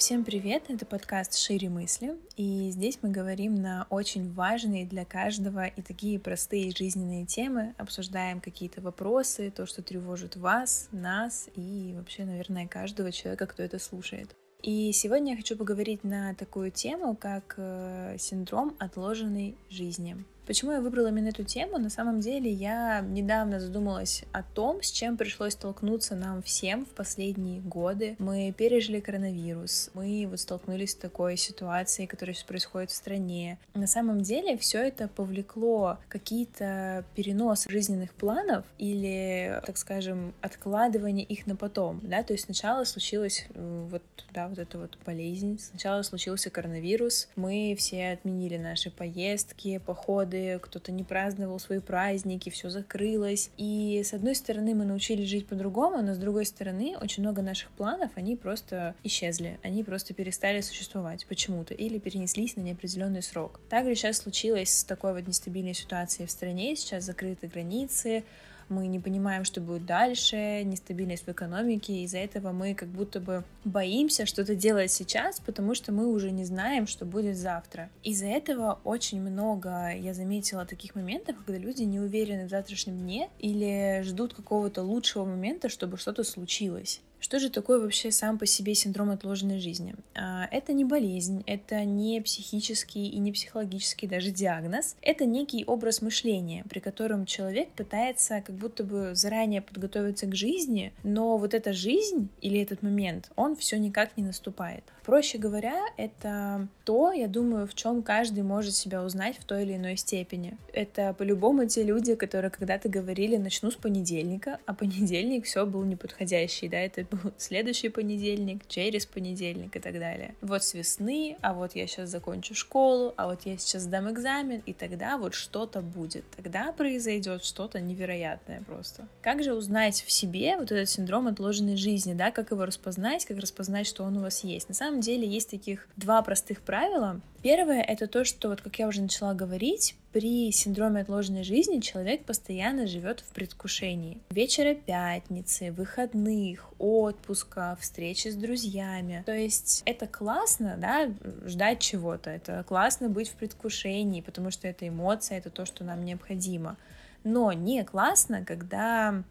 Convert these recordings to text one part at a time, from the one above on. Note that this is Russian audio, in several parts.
Всем привет! Это подкаст «Шире мысли», и здесь мы говорим на очень важные для каждого и такие простые жизненные темы, обсуждаем какие-то вопросы, то, что тревожит вас, нас и вообще, наверное, каждого человека, кто это слушает. И сегодня я хочу поговорить на такую тему, как э, синдром отложенной жизни. Почему я выбрала именно эту тему? На самом деле я недавно задумалась о том, с чем пришлось столкнуться нам всем в последние годы. Мы пережили коронавирус, мы вот столкнулись с такой ситуацией, которая сейчас происходит в стране. На самом деле все это повлекло какие-то переносы жизненных планов или, так скажем, откладывание их на потом, да, то есть сначала случилась э, вот, да, вот эта вот болезнь, сначала случился коронавирус, мы все отменили наши поездки, походы, кто-то не праздновал свои праздники, все закрылось. И с одной стороны мы научились жить по-другому, но с другой стороны очень много наших планов, они просто исчезли, они просто перестали существовать почему-то или перенеслись на неопределенный срок. Также сейчас случилось с такой вот нестабильной ситуацией в стране, сейчас закрыты границы, мы не понимаем, что будет дальше, нестабильность в экономике, из-за этого мы как будто бы боимся что-то делать сейчас, потому что мы уже не знаем, что будет завтра. Из-за этого очень много я заметила таких моментов, когда люди не уверены в завтрашнем дне или ждут какого-то лучшего момента, чтобы что-то случилось. Что же такое вообще сам по себе синдром отложенной жизни? А, это не болезнь, это не психический и не психологический даже диагноз. Это некий образ мышления, при котором человек пытается как будто бы заранее подготовиться к жизни, но вот эта жизнь или этот момент, он все никак не наступает. Проще говоря, это то, я думаю, в чем каждый может себя узнать в той или иной степени. Это по-любому те люди, которые когда-то говорили «начну с понедельника», а понедельник все был неподходящий, да, это был следующий понедельник, через понедельник и так далее. Вот с весны, а вот я сейчас закончу школу, а вот я сейчас сдам экзамен, и тогда вот что-то будет. Тогда произойдет что-то невероятное просто. Как же узнать в себе вот этот синдром отложенной жизни, да, как его распознать, как распознать, что он у вас есть? На самом деле есть таких два простых правила. Первое — это то, что, вот как я уже начала говорить, при синдроме отложенной жизни человек постоянно живет в предвкушении. Вечера пятницы, выходных, отпуска, встречи с друзьями. То есть это классно, да, ждать чего-то. Это классно быть в предвкушении, потому что это эмоция, это то, что нам необходимо. Но не классно, когда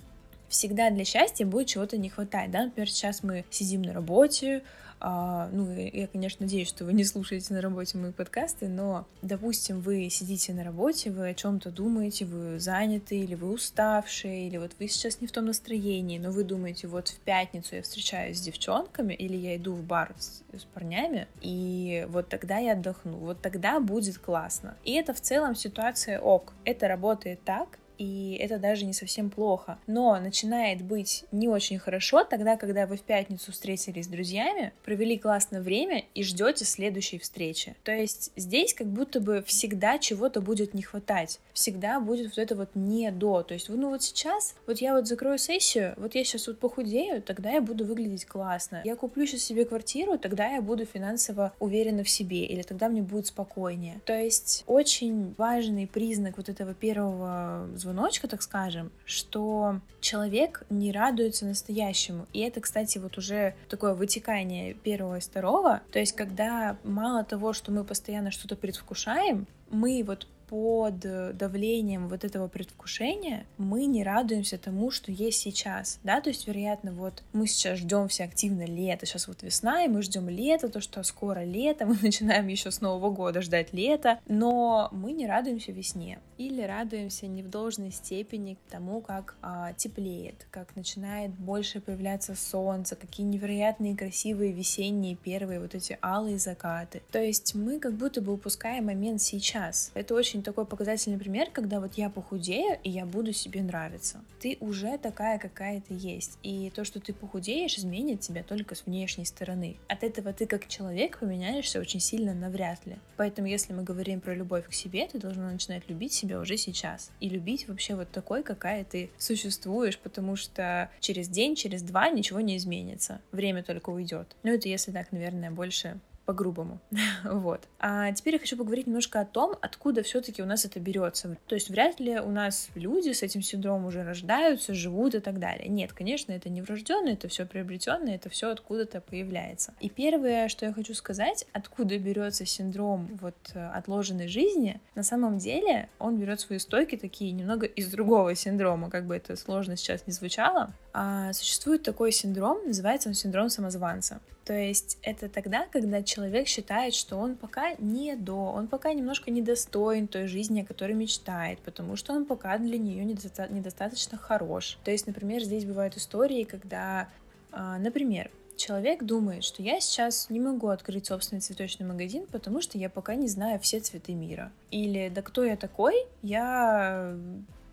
всегда для счастья будет чего-то не хватать, да, например, сейчас мы сидим на работе, ну, я, конечно, надеюсь, что вы не слушаете на работе мои подкасты, но, допустим, вы сидите на работе, вы о чем-то думаете, вы заняты, или вы уставшие, или вот вы сейчас не в том настроении, но вы думаете, вот в пятницу я встречаюсь с девчонками, или я иду в бар с, с парнями, и вот тогда я отдохну, вот тогда будет классно. И это в целом ситуация ок, это работает так, и это даже не совсем плохо. Но начинает быть не очень хорошо тогда, когда вы в пятницу встретились с друзьями, провели классное время и ждете следующей встречи. То есть здесь как будто бы всегда чего-то будет не хватать, всегда будет вот это вот не до. То есть, ну вот сейчас, вот я вот закрою сессию, вот я сейчас вот похудею, тогда я буду выглядеть классно. Я куплю сейчас себе квартиру, тогда я буду финансово уверена в себе, или тогда мне будет спокойнее. То есть очень важный признак вот этого первого звонка звоночка, так скажем, что человек не радуется настоящему. И это, кстати, вот уже такое вытекание первого и второго. То есть, когда мало того, что мы постоянно что-то предвкушаем, мы вот под давлением вот этого предвкушения мы не радуемся тому, что есть сейчас, да, то есть, вероятно, вот мы сейчас ждем все активно лето, сейчас вот весна, и мы ждем лето, то, что скоро лето, мы начинаем еще с Нового года ждать лета, но мы не радуемся весне или радуемся не в должной степени тому, как а, теплеет, как начинает больше появляться солнце, какие невероятные красивые весенние первые вот эти алые закаты. То есть мы как будто бы упускаем момент сейчас. Это очень очень такой показательный пример, когда вот я похудею, и я буду себе нравиться. Ты уже такая, какая ты есть. И то, что ты похудеешь, изменит тебя только с внешней стороны. От этого ты как человек поменяешься очень сильно навряд ли. Поэтому, если мы говорим про любовь к себе, ты должна начинать любить себя уже сейчас. И любить вообще вот такой, какая ты существуешь, потому что через день, через два ничего не изменится. Время только уйдет. Ну, это если так, наверное, больше по-грубому. вот. А теперь я хочу поговорить немножко о том, откуда все-таки у нас это берется. То есть вряд ли у нас люди с этим синдромом уже рождаются, живут и так далее. Нет, конечно, это не врожденное, это все приобретенное, это все откуда-то появляется. И первое, что я хочу сказать, откуда берется синдром вот э, отложенной жизни, на самом деле он берет свои стойки такие немного из другого синдрома, как бы это сложно сейчас не звучало. А существует такой синдром, называется он синдром самозванца. То есть это тогда, когда человек считает, что он пока не до, он пока немножко недостоин той жизни, о которой мечтает, потому что он пока для нее недоста- недостаточно хорош. То есть, например, здесь бывают истории, когда, а, например, человек думает, что я сейчас не могу открыть собственный цветочный магазин, потому что я пока не знаю все цветы мира. Или да кто я такой? Я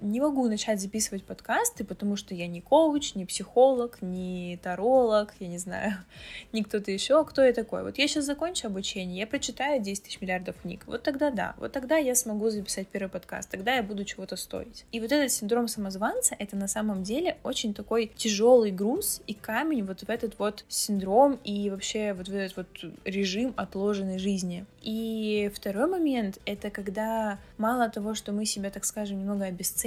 не могу начать записывать подкасты, потому что я не коуч, не психолог, не таролог, я не знаю, не кто-то еще. Кто я такой? Вот я сейчас закончу обучение, я прочитаю 10 тысяч миллиардов книг. Вот тогда да, вот тогда я смогу записать первый подкаст, тогда я буду чего-то стоить. И вот этот синдром самозванца — это на самом деле очень такой тяжелый груз и камень вот в этот вот синдром и вообще вот в этот вот режим отложенной жизни. И второй момент — это когда мало того, что мы себя, так скажем, немного обесцениваем,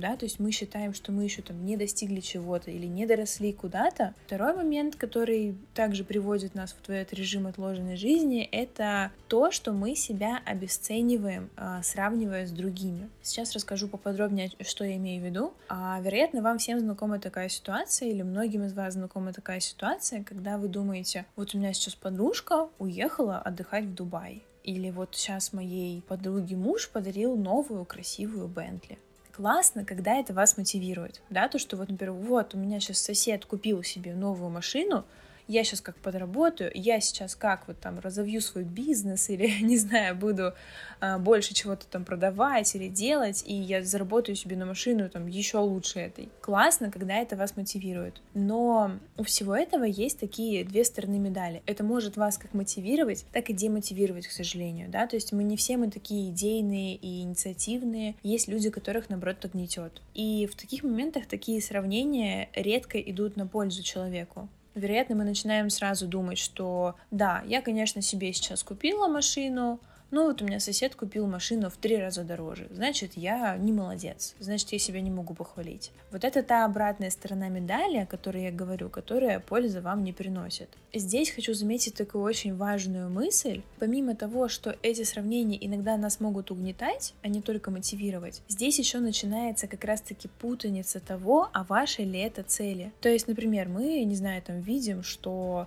да, то есть мы считаем, что мы еще там не достигли чего-то или не доросли куда-то. Второй момент, который также приводит нас в этот режим отложенной жизни, это то, что мы себя обесцениваем, а, сравнивая с другими. Сейчас расскажу поподробнее, что я имею в виду. А, вероятно, вам всем знакома такая ситуация, или многим из вас знакома такая ситуация, когда вы думаете, вот у меня сейчас подружка уехала отдыхать в Дубай. Или вот сейчас моей подруге муж подарил новую красивую Бентли. Классно, когда это вас мотивирует, да, то, что вот, например, вот у меня сейчас сосед купил себе новую машину, я сейчас как подработаю, я сейчас как вот там разовью свой бизнес или, не знаю, буду а, больше чего-то там продавать или делать, и я заработаю себе на машину там еще лучше этой. Классно, когда это вас мотивирует. Но у всего этого есть такие две стороны медали. Это может вас как мотивировать, так и демотивировать, к сожалению, да, то есть мы не все мы такие идейные и инициативные, есть люди, которых, наоборот, так гнетет. И в таких моментах такие сравнения редко идут на пользу человеку вероятно, мы начинаем сразу думать, что да, я, конечно, себе сейчас купила машину, ну вот у меня сосед купил машину в три раза дороже, значит, я не молодец, значит, я себя не могу похвалить. Вот это та обратная сторона медали, о которой я говорю, которая пользы вам не приносит. Здесь хочу заметить такую очень важную мысль. Помимо того, что эти сравнения иногда нас могут угнетать, а не только мотивировать, здесь еще начинается как раз-таки путаница того, а вашей ли это цели. То есть, например, мы, не знаю, там видим, что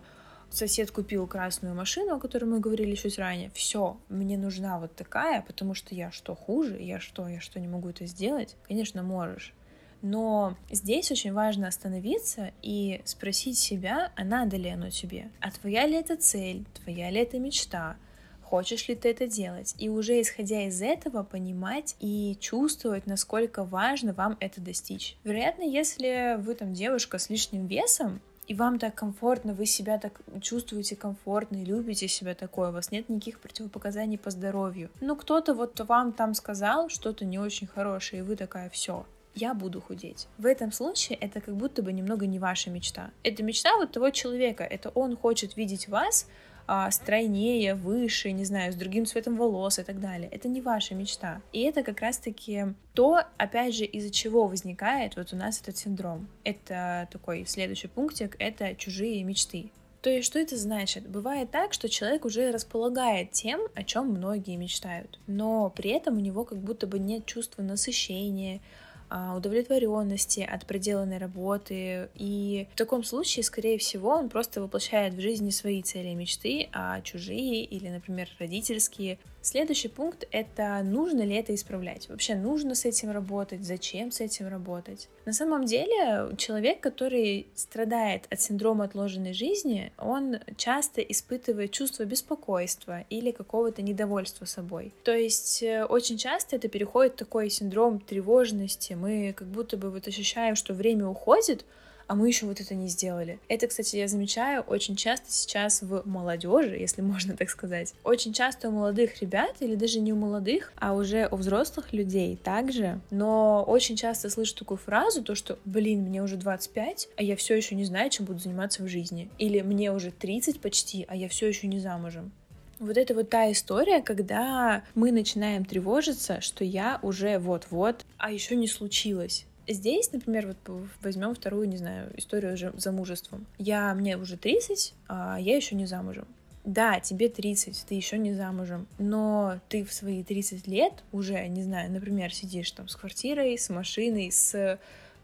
сосед купил красную машину, о которой мы говорили чуть ранее. Все, мне нужна вот такая, потому что я что хуже, я что, я что не могу это сделать? Конечно, можешь. Но здесь очень важно остановиться и спросить себя, а надо ли оно тебе? А твоя ли это цель? Твоя ли это мечта? Хочешь ли ты это делать? И уже исходя из этого понимать и чувствовать, насколько важно вам это достичь. Вероятно, если вы там девушка с лишним весом, и вам так комфортно, вы себя так чувствуете комфортно и любите себя такое, у вас нет никаких противопоказаний по здоровью. Но кто-то вот вам там сказал что-то не очень хорошее, и вы такая, все, я буду худеть. В этом случае это как будто бы немного не ваша мечта. Это мечта вот того человека. Это он хочет видеть вас а, стройнее, выше, не знаю, с другим цветом волос и так далее. Это не ваша мечта. И это как раз-таки то, опять же, из-за чего возникает вот у нас этот синдром. Это такой следующий пунктик, это чужие мечты. То есть, что это значит? Бывает так, что человек уже располагает тем, о чем многие мечтают, но при этом у него как будто бы нет чувства насыщения, удовлетворенности от проделанной работы. И в таком случае, скорее всего, он просто воплощает в жизни свои цели и мечты, а чужие или, например, родительские Следующий пункт — это нужно ли это исправлять. Вообще нужно с этим работать, зачем с этим работать. На самом деле человек, который страдает от синдрома отложенной жизни, он часто испытывает чувство беспокойства или какого-то недовольства собой. То есть э, очень часто это переходит в такой синдром тревожности. Мы как будто бы вот ощущаем, что время уходит, а мы еще вот это не сделали. Это, кстати, я замечаю очень часто сейчас в молодежи, если можно так сказать. Очень часто у молодых ребят, или даже не у молодых, а уже у взрослых людей также, но очень часто слышу такую фразу, то что, блин, мне уже 25, а я все еще не знаю, чем буду заниматься в жизни. Или мне уже 30 почти, а я все еще не замужем. Вот это вот та история, когда мы начинаем тревожиться, что я уже вот-вот, а еще не случилось. Здесь, например, вот возьмем вторую, не знаю, историю уже замужеством. Я, мне уже 30, а я еще не замужем. Да, тебе 30, ты еще не замужем, но ты в свои 30 лет уже, не знаю, например, сидишь там с квартирой, с машиной, с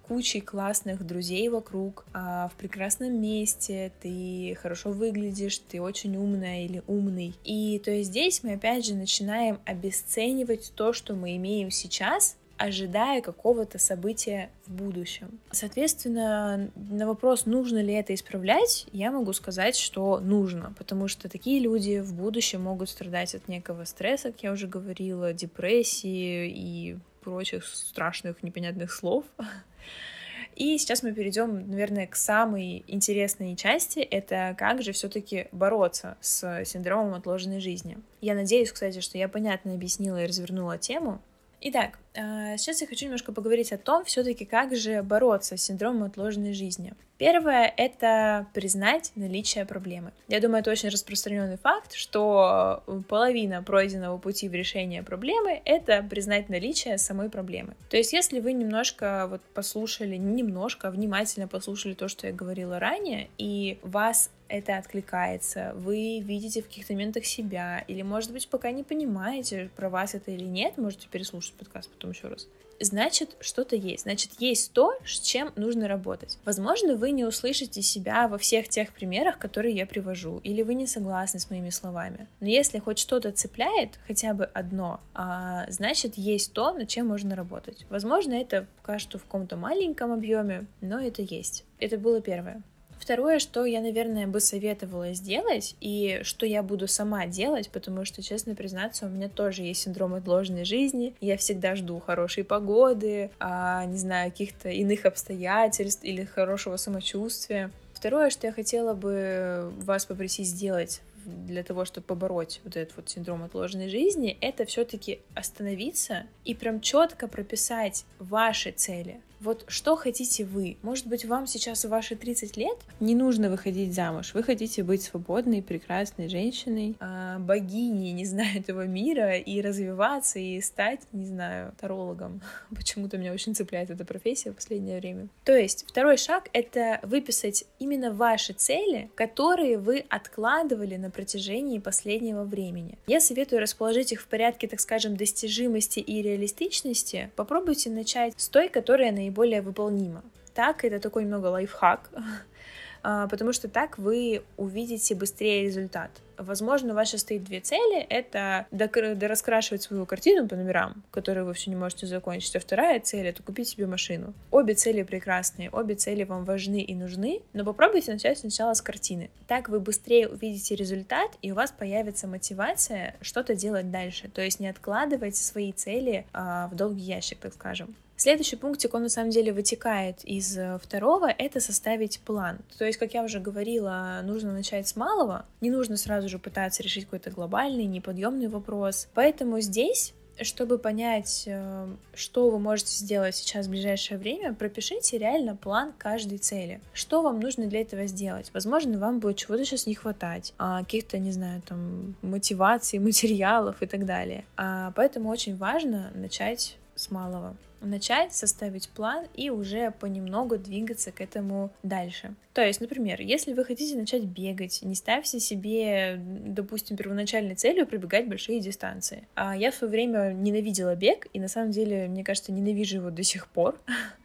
кучей классных друзей вокруг, а в прекрасном месте, ты хорошо выглядишь, ты очень умная или умный. И то есть здесь мы опять же начинаем обесценивать то, что мы имеем сейчас, ожидая какого-то события в будущем. Соответственно, на вопрос, нужно ли это исправлять, я могу сказать, что нужно, потому что такие люди в будущем могут страдать от некого стресса, как я уже говорила, депрессии и прочих страшных непонятных слов. И сейчас мы перейдем, наверное, к самой интересной части. Это как же все-таки бороться с синдромом отложенной жизни. Я надеюсь, кстати, что я понятно объяснила и развернула тему. Итак, а, сейчас я хочу немножко поговорить о том, все-таки как же бороться с синдромом отложенной жизни. Первое — это признать наличие проблемы. Я думаю, это очень распространенный факт, что половина пройденного пути в решение проблемы — это признать наличие самой проблемы. То есть, если вы немножко вот послушали, не немножко, внимательно послушали то, что я говорила ранее, и вас это откликается, вы видите в каких-то моментах себя, или, может быть, пока не понимаете, про вас это или нет, можете переслушать подкаст потом еще раз значит, что-то есть. Значит, есть то, с чем нужно работать. Возможно, вы не услышите себя во всех тех примерах, которые я привожу, или вы не согласны с моими словами. Но если хоть что-то цепляет, хотя бы одно, а, значит, есть то, над чем можно работать. Возможно, это пока что в каком-то маленьком объеме, но это есть. Это было первое. Второе, что я, наверное, бы советовала сделать, и что я буду сама делать, потому что, честно признаться, у меня тоже есть синдром отложенной жизни. Я всегда жду хорошей погоды, а, не знаю, каких-то иных обстоятельств или хорошего самочувствия. Второе, что я хотела бы вас попросить сделать для того, чтобы побороть вот этот вот синдром отложенной жизни, это все-таки остановиться и прям четко прописать ваши цели. Вот что хотите вы? Может быть, вам сейчас в ваши 30 лет не нужно выходить замуж. Вы хотите быть свободной, прекрасной женщиной, э, богиней, не знаю, этого мира, и развиваться, и стать, не знаю, тарологом. Почему-то меня очень цепляет эта профессия в последнее время. То есть, второй шаг — это выписать именно ваши цели, которые вы откладывали на протяжении последнего времени. Я советую расположить их в порядке, так скажем, достижимости и реалистичности. Попробуйте начать с той, которая наиболее наиболее выполнимо. Так, это такой немного лайфхак, а, потому что так вы увидите быстрее результат. Возможно, у вас сейчас стоит две цели. Это дораскрашивать свою картину по номерам, которые вы все не можете закончить. А вторая цель — это купить себе машину. Обе цели прекрасные, обе цели вам важны и нужны, но попробуйте начать сначала с картины. Так вы быстрее увидите результат, и у вас появится мотивация что-то делать дальше. То есть не откладывать свои цели а, в долгий ящик, так скажем. Следующий пунктик, он на самом деле вытекает из э, второго, это составить план. То есть, как я уже говорила, нужно начать с малого, не нужно сразу же пытаться решить какой-то глобальный, неподъемный вопрос. Поэтому здесь чтобы понять, э, что вы можете сделать сейчас в ближайшее время, пропишите реально план каждой цели. Что вам нужно для этого сделать? Возможно, вам будет чего-то сейчас не хватать, а, каких-то, не знаю, там, мотиваций, материалов и так далее. А, поэтому очень важно начать с малого начать, составить план и уже понемногу двигаться к этому дальше. То есть, например, если вы хотите начать бегать, не ставьте себе, допустим, первоначальной целью пробегать большие дистанции. А я в свое время ненавидела бег, и на самом деле, мне кажется, ненавижу его до сих пор.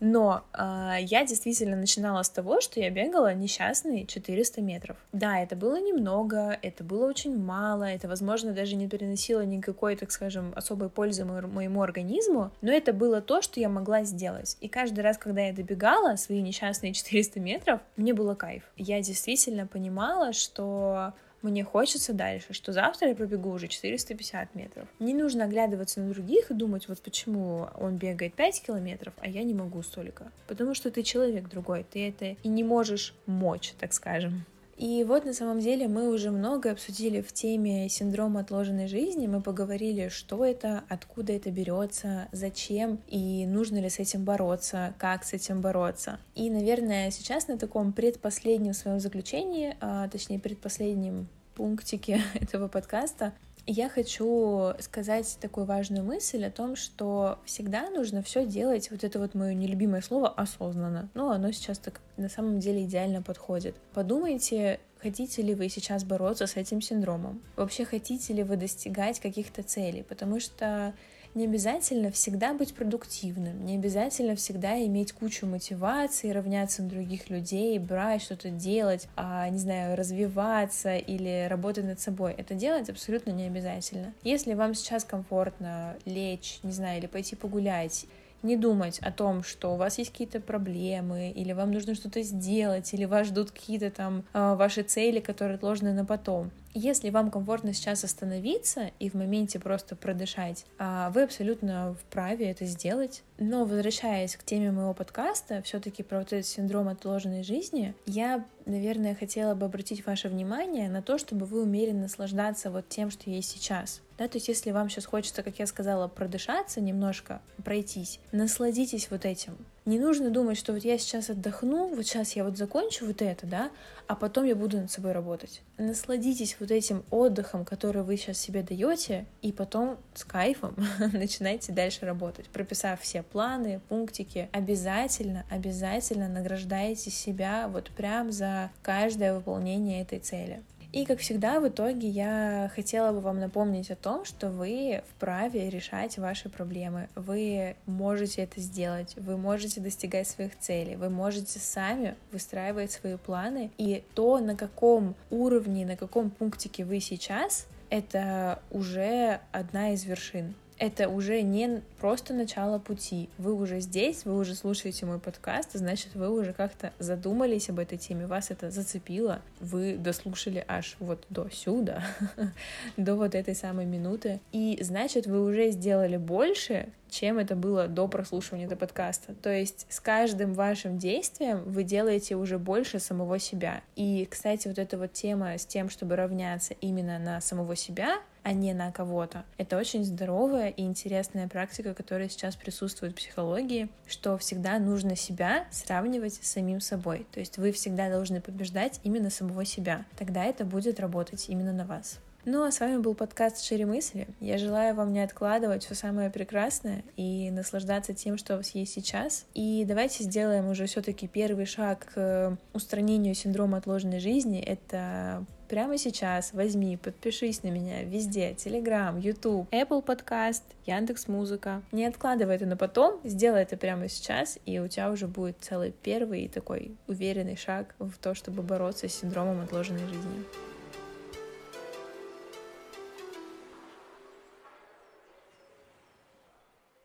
Но э, я действительно начинала с того, что я бегала несчастные 400 метров. Да, это было немного, это было очень мало, это, возможно, даже не переносило никакой, так скажем, особой пользы мо- моему организму, но это было то, что я могла сделать. И каждый раз, когда я добегала свои несчастные 400 метров, мне было кайф. Я действительно понимала, что мне хочется дальше, что завтра я пробегу уже 450 метров. Не нужно оглядываться на других и думать, вот почему он бегает 5 километров, а я не могу столько. Потому что ты человек другой, ты это и не можешь мочь, так скажем. И вот на самом деле мы уже много обсудили в теме синдрома отложенной жизни. Мы поговорили, что это, откуда это берется, зачем и нужно ли с этим бороться, как с этим бороться. И, наверное, сейчас на таком предпоследнем своем заключении, а, точнее предпоследнем пунктики этого подкаста, я хочу сказать такую важную мысль о том, что всегда нужно все делать, вот это вот мое нелюбимое слово, осознанно. Ну, оно сейчас так на самом деле идеально подходит. Подумайте, хотите ли вы сейчас бороться с этим синдромом. Вообще, хотите ли вы достигать каких-то целей, потому что не обязательно всегда быть продуктивным, не обязательно всегда иметь кучу мотивации, равняться на других людей, брать что-то делать, а, не знаю, развиваться или работать над собой. Это делать абсолютно не обязательно. Если вам сейчас комфортно лечь, не знаю, или пойти погулять, не думать о том, что у вас есть какие-то проблемы, или вам нужно что-то сделать, или вас ждут какие-то там э, ваши цели, которые отложены на потом. Если вам комфортно сейчас остановиться и в моменте просто продышать, а, вы абсолютно вправе это сделать. Но возвращаясь к теме моего подкаста, все-таки про вот этот синдром отложенной жизни, я, наверное, хотела бы обратить ваше внимание на то, чтобы вы умели наслаждаться вот тем, что есть сейчас. Да, то есть если вам сейчас хочется, как я сказала, продышаться немножко, пройтись, насладитесь вот этим. Не нужно думать, что вот я сейчас отдохну, вот сейчас я вот закончу вот это, да, а потом я буду над собой работать. Насладитесь вот этим отдыхом, который вы сейчас себе даете, и потом с кайфом начинайте дальше работать, прописав все планы, пунктики. Обязательно, обязательно награждайте себя вот прям за каждое выполнение этой цели. И, как всегда, в итоге я хотела бы вам напомнить о том, что вы вправе решать ваши проблемы. Вы можете это сделать, вы можете достигать своих целей, вы можете сами выстраивать свои планы. И то, на каком уровне, на каком пунктике вы сейчас, это уже одна из вершин это уже не просто начало пути. Вы уже здесь, вы уже слушаете мой подкаст, значит, вы уже как-то задумались об этой теме, вас это зацепило, вы дослушали аж вот до сюда, до вот этой самой минуты, и значит, вы уже сделали больше, чем это было до прослушивания этого подкаста. То есть с каждым вашим действием вы делаете уже больше самого себя. И, кстати, вот эта вот тема с тем, чтобы равняться именно на самого себя, а не на кого-то. Это очень здоровая и интересная практика, которая сейчас присутствует в психологии, что всегда нужно себя сравнивать с самим собой. То есть вы всегда должны побеждать именно самого себя. Тогда это будет работать именно на вас. Ну а с вами был подкаст «Шире мысли». Я желаю вам не откладывать все самое прекрасное и наслаждаться тем, что у вас есть сейчас. И давайте сделаем уже все таки первый шаг к устранению синдрома отложенной жизни. Это прямо сейчас возьми, подпишись на меня везде, Telegram, YouTube, Apple Podcast, Яндекс Музыка. Не откладывай это на потом, сделай это прямо сейчас, и у тебя уже будет целый первый такой уверенный шаг в то, чтобы бороться с синдромом отложенной жизни.